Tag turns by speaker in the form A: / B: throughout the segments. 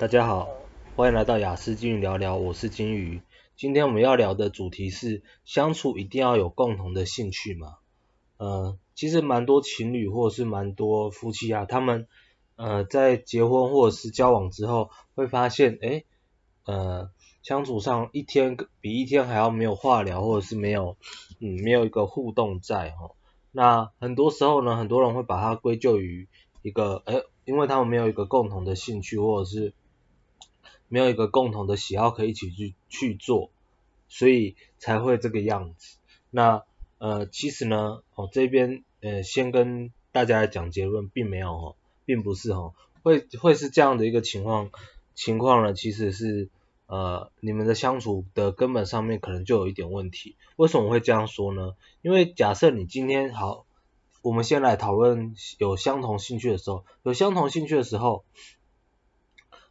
A: 大家好，欢迎来到雅斯金鱼聊聊，我是金鱼。今天我们要聊的主题是相处一定要有共同的兴趣吗？呃，其实蛮多情侣或者是蛮多夫妻啊，他们呃在结婚或者是交往之后，会发现，诶，呃，相处上一天比一天还要没有话聊，或者是没有，嗯，没有一个互动在哈。那很多时候呢，很多人会把它归咎于一个，诶，因为他们没有一个共同的兴趣，或者是没有一个共同的喜好可以一起去去做，所以才会这个样子。那呃，其实呢，哦这边呃先跟大家来讲结论，并没有哦，并不是哦，会会是这样的一个情况情况呢，其实是呃你们的相处的根本上面可能就有一点问题。为什么会这样说呢？因为假设你今天好，我们先来讨论有相同兴趣的时候，有相同兴趣的时候。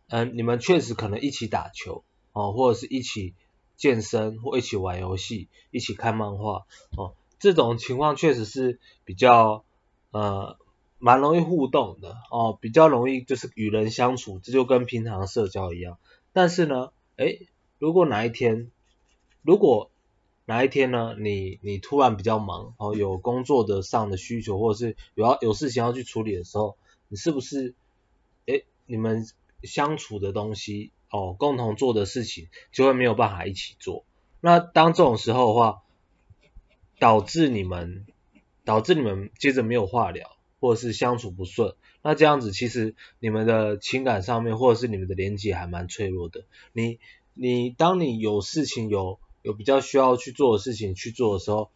A: 嗯，你们确实可能一起打球哦，或者是一起健身，或一起玩游戏，一起看漫画哦，这种情况确实是比较呃蛮容易互动的哦，比较容易就是与人相处，这就跟平常社交一样。但是呢，诶，如果哪一天，如果哪一天呢，你你突然比较忙哦，有工作的上的需求，或者是有要有事情要去处理的时候，你是不是诶，你们相处的东西哦，共同做的事情就会没有办法一起做。那当这种时候的话，导致你们导致你们接着没有话聊，或者是相处不顺。那这样子其实你们的情感上面，或者是你们的连接还蛮脆弱的。你你当你有事情有有比较需要去做的事情去做的时候，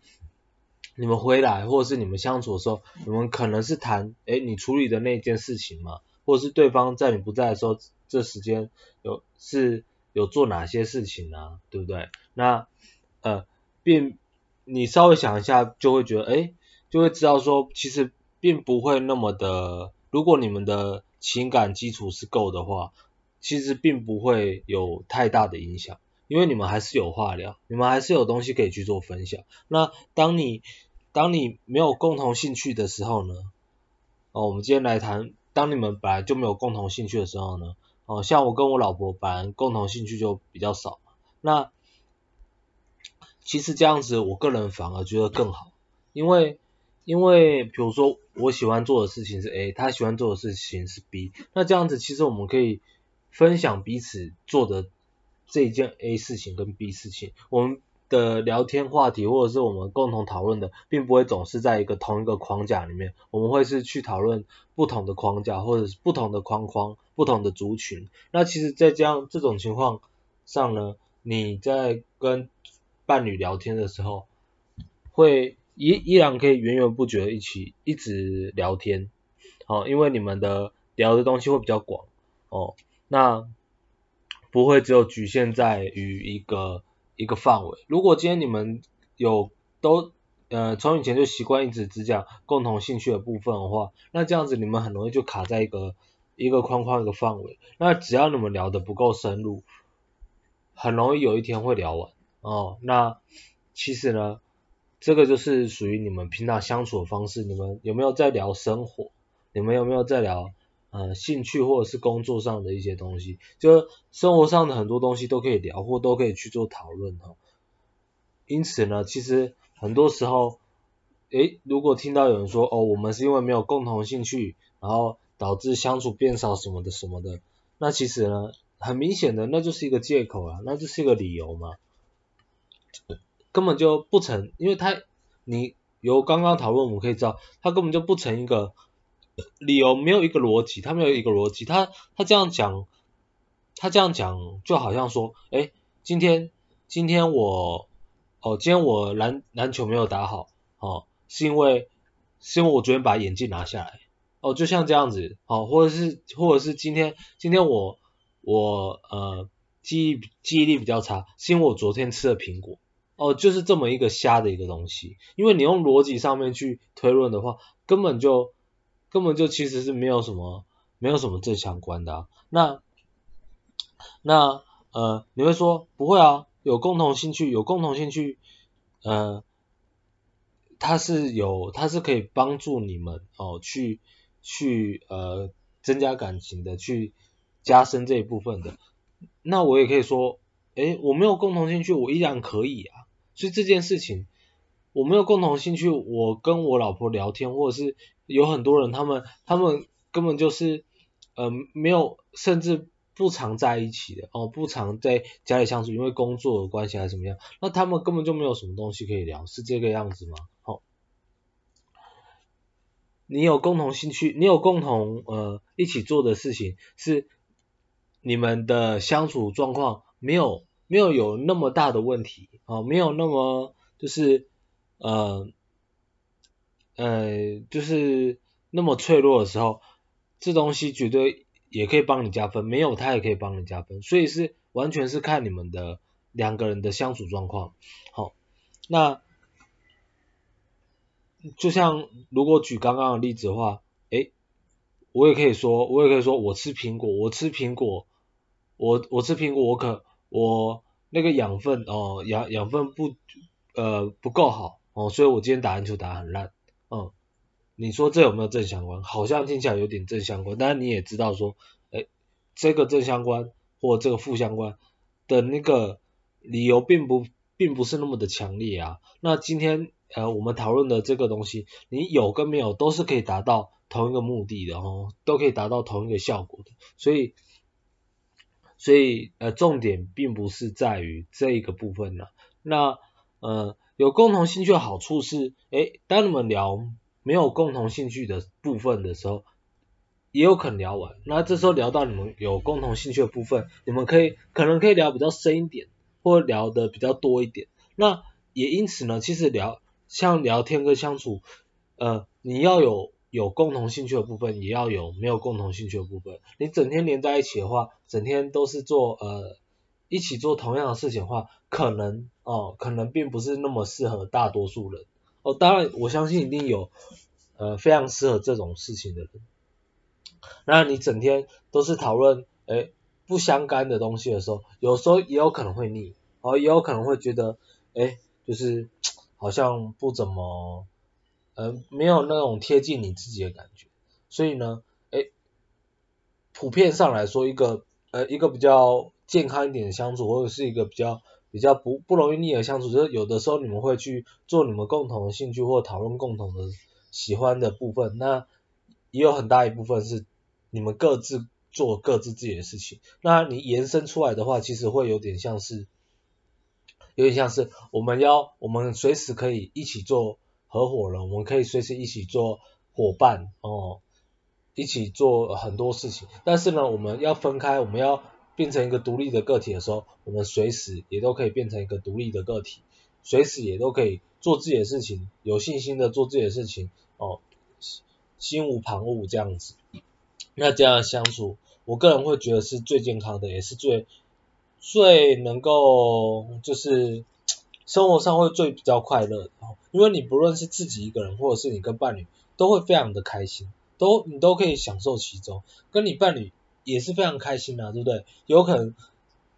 A: 你们回来或者是你们相处的时候，你们可能是谈诶你处理的那件事情嘛。或是对方在你不在的时候，这时间有是有做哪些事情呢、对不对？那呃，并你稍微想一下，就会觉得，哎，就会知道说，其实并不会那么的。如果你们的情感基础是够的话，其实并不会有太大的影响，因为你们还是有话聊，你们还是有东西可以去做分享。那当你当你没有共同兴趣的时候呢？哦，我们今天来谈。当你们本来就没有共同兴趣的时候呢，哦，像我跟我老婆本来共同兴趣就比较少，那其实这样子我个人反而觉得更好，因为因为比如说我喜欢做的事情是 A，他喜欢做的事情是 B，那这样子其实我们可以分享彼此做的这一件 A 事情跟 B 事情，我们。的聊天话题或者是我们共同讨论的，并不会总是在一个同一个框架里面，我们会是去讨论不同的框架或者是不同的框框、不同的族群。那其实，在这样这种情况上呢，你在跟伴侣聊天的时候，会依依然可以源源不绝一起一直聊天，哦，因为你们的聊的东西会比较广，哦，那不会只有局限在于一个。一个范围。如果今天你们有都呃从以前就习惯一直只讲共同兴趣的部分的话，那这样子你们很容易就卡在一个一个框框一个范围。那只要你们聊得不够深入，很容易有一天会聊完哦。那其实呢，这个就是属于你们平常相处的方式。你们有没有在聊生活？你们有没有在聊？呃，兴趣或者是工作上的一些东西，就生活上的很多东西都可以聊，或都可以去做讨论哈。因此呢，其实很多时候，诶，如果听到有人说，哦，我们是因为没有共同兴趣，然后导致相处变少什么的什么的，那其实呢，很明显的那就是一个借口啊，那就是一个理由嘛，根本就不成，因为他你由刚刚讨论我们可以知道，他根本就不成一个。理由没有一个逻辑，他没有一个逻辑，他他这样讲，他这样讲就好像说，诶，今天今天我哦，今天我篮篮球没有打好，哦，是因为是因为我昨天把眼镜拿下来，哦，就像这样子，哦，或者是或者是今天今天我我呃记忆记忆力比较差，是因为我昨天吃了苹果，哦，就是这么一个瞎的一个东西，因为你用逻辑上面去推论的话，根本就。根本就其实是没有什么，没有什么正相关的啊。那那呃，你会说不会啊？有共同兴趣，有共同兴趣，呃，它是有，它是可以帮助你们哦，去去呃增加感情的，去加深这一部分的，那我也可以说，诶，我没有共同兴趣，我依然可以啊。所以这件事情，我没有共同兴趣，我跟我老婆聊天，或者是有很多人，他们他们根本就是，呃，没有，甚至不常在一起的哦，不常在家里相处，因为工作的关系还是怎么样，那他们根本就没有什么东西可以聊，是这个样子吗？好、哦，你有共同兴趣，你有共同呃一起做的事情，是你们的相处状况没有。没有有那么大的问题啊、哦，没有那么就是呃呃就是那么脆弱的时候，这东西绝对也可以帮你加分，没有它也可以帮你加分，所以是完全是看你们的两个人的相处状况。好、那就像如果举刚刚的例子的话，诶，我也可以说，我也可以说我吃苹果，我吃苹果，我我吃苹果，我可。我那个养分哦，养养分不呃不够好哦，所以我今天打篮球打得很烂，嗯，你说这有没有正相关？好像听起来有点正相关，但是你也知道说，哎，这个正相关或这个负相关的那个理由并不并不是那么的强烈啊。那今天呃我们讨论的这个东西，你有跟没有都是可以达到同一个目的的哦，都可以达到同一个效果的，所以。所以呃，重点并不是在于这一个部分呢。那呃，有共同兴趣的好处是，诶，当你们聊没有共同兴趣的部分的时候，也有可能聊完。那这时候聊到你们有共同兴趣的部分，你们可以可能可以聊比较深一点，或聊的比较多一点。那也因此呢，其实聊像聊天跟相处，呃，你要有。有共同兴趣的部分，也要有没有共同兴趣的部分。你整天连在一起的话，整天都是做呃一起做同样的事情的话，可能哦，可能并不是那么适合大多数人。哦，当然我相信一定有呃非常适合这种事情的人。那你整天都是讨论诶不相干的东西的时候，有时候也有可能会腻，哦，也有可能会觉得诶就是好像不怎么。呃，没有那种贴近你自己的感觉，所以呢，诶，普遍上来说，一个呃一个比较健康一点的相处，或者是一个比较比较不不容易腻的相处，就是有的时候你们会去做你们共同的兴趣或讨论共同的喜欢的部分，那也有很大一部分是你们各自做各自自己的事情，那你延伸出来的话，其实会有点像是，有点像是我们要我们随时可以一起做。合伙人，我们可以随时一起做伙伴哦，一起做很多事情。但是呢，我们要分开，我们要变成一个独立的个体的时候，我们随时也都可以变成一个独立的个体，随时也都可以做自己的事情，有信心的做自己的事情哦，心无旁骛这样子。那这样相处，我个人会觉得是最健康的，也是最最能够就是。生活上会最比较快乐的，因为你不论是自己一个人，或者是你跟伴侣，都会非常的开心，都你都可以享受其中，跟你伴侣也是非常开心的啊，对不对？有可能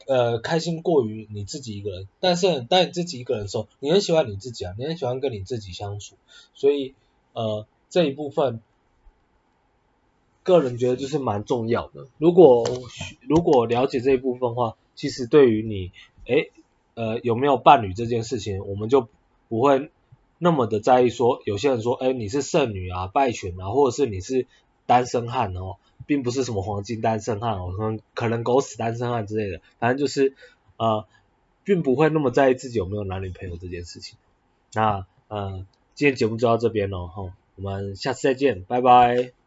A: 呃开心过于你自己一个人，但是当你自己一个人的时候，你很喜欢你自己啊，你很喜欢跟你自己相处，所以呃这一部分个人觉得就是蛮重要的。如果如果了解这一部分的话，其实对于你诶。呃，有没有伴侣这件事情，我们就不会那么的在意说。有些人说，哎，你是剩女啊、败犬啊，或者是你是单身汉哦，并不是什么黄金单身汉哦，可能可能狗屎单身汉之类的，反正就是呃，并不会那么在意自己有没有男女朋友这件事情。那呃，今天节目就到这边了吼，我们下次再见，拜拜。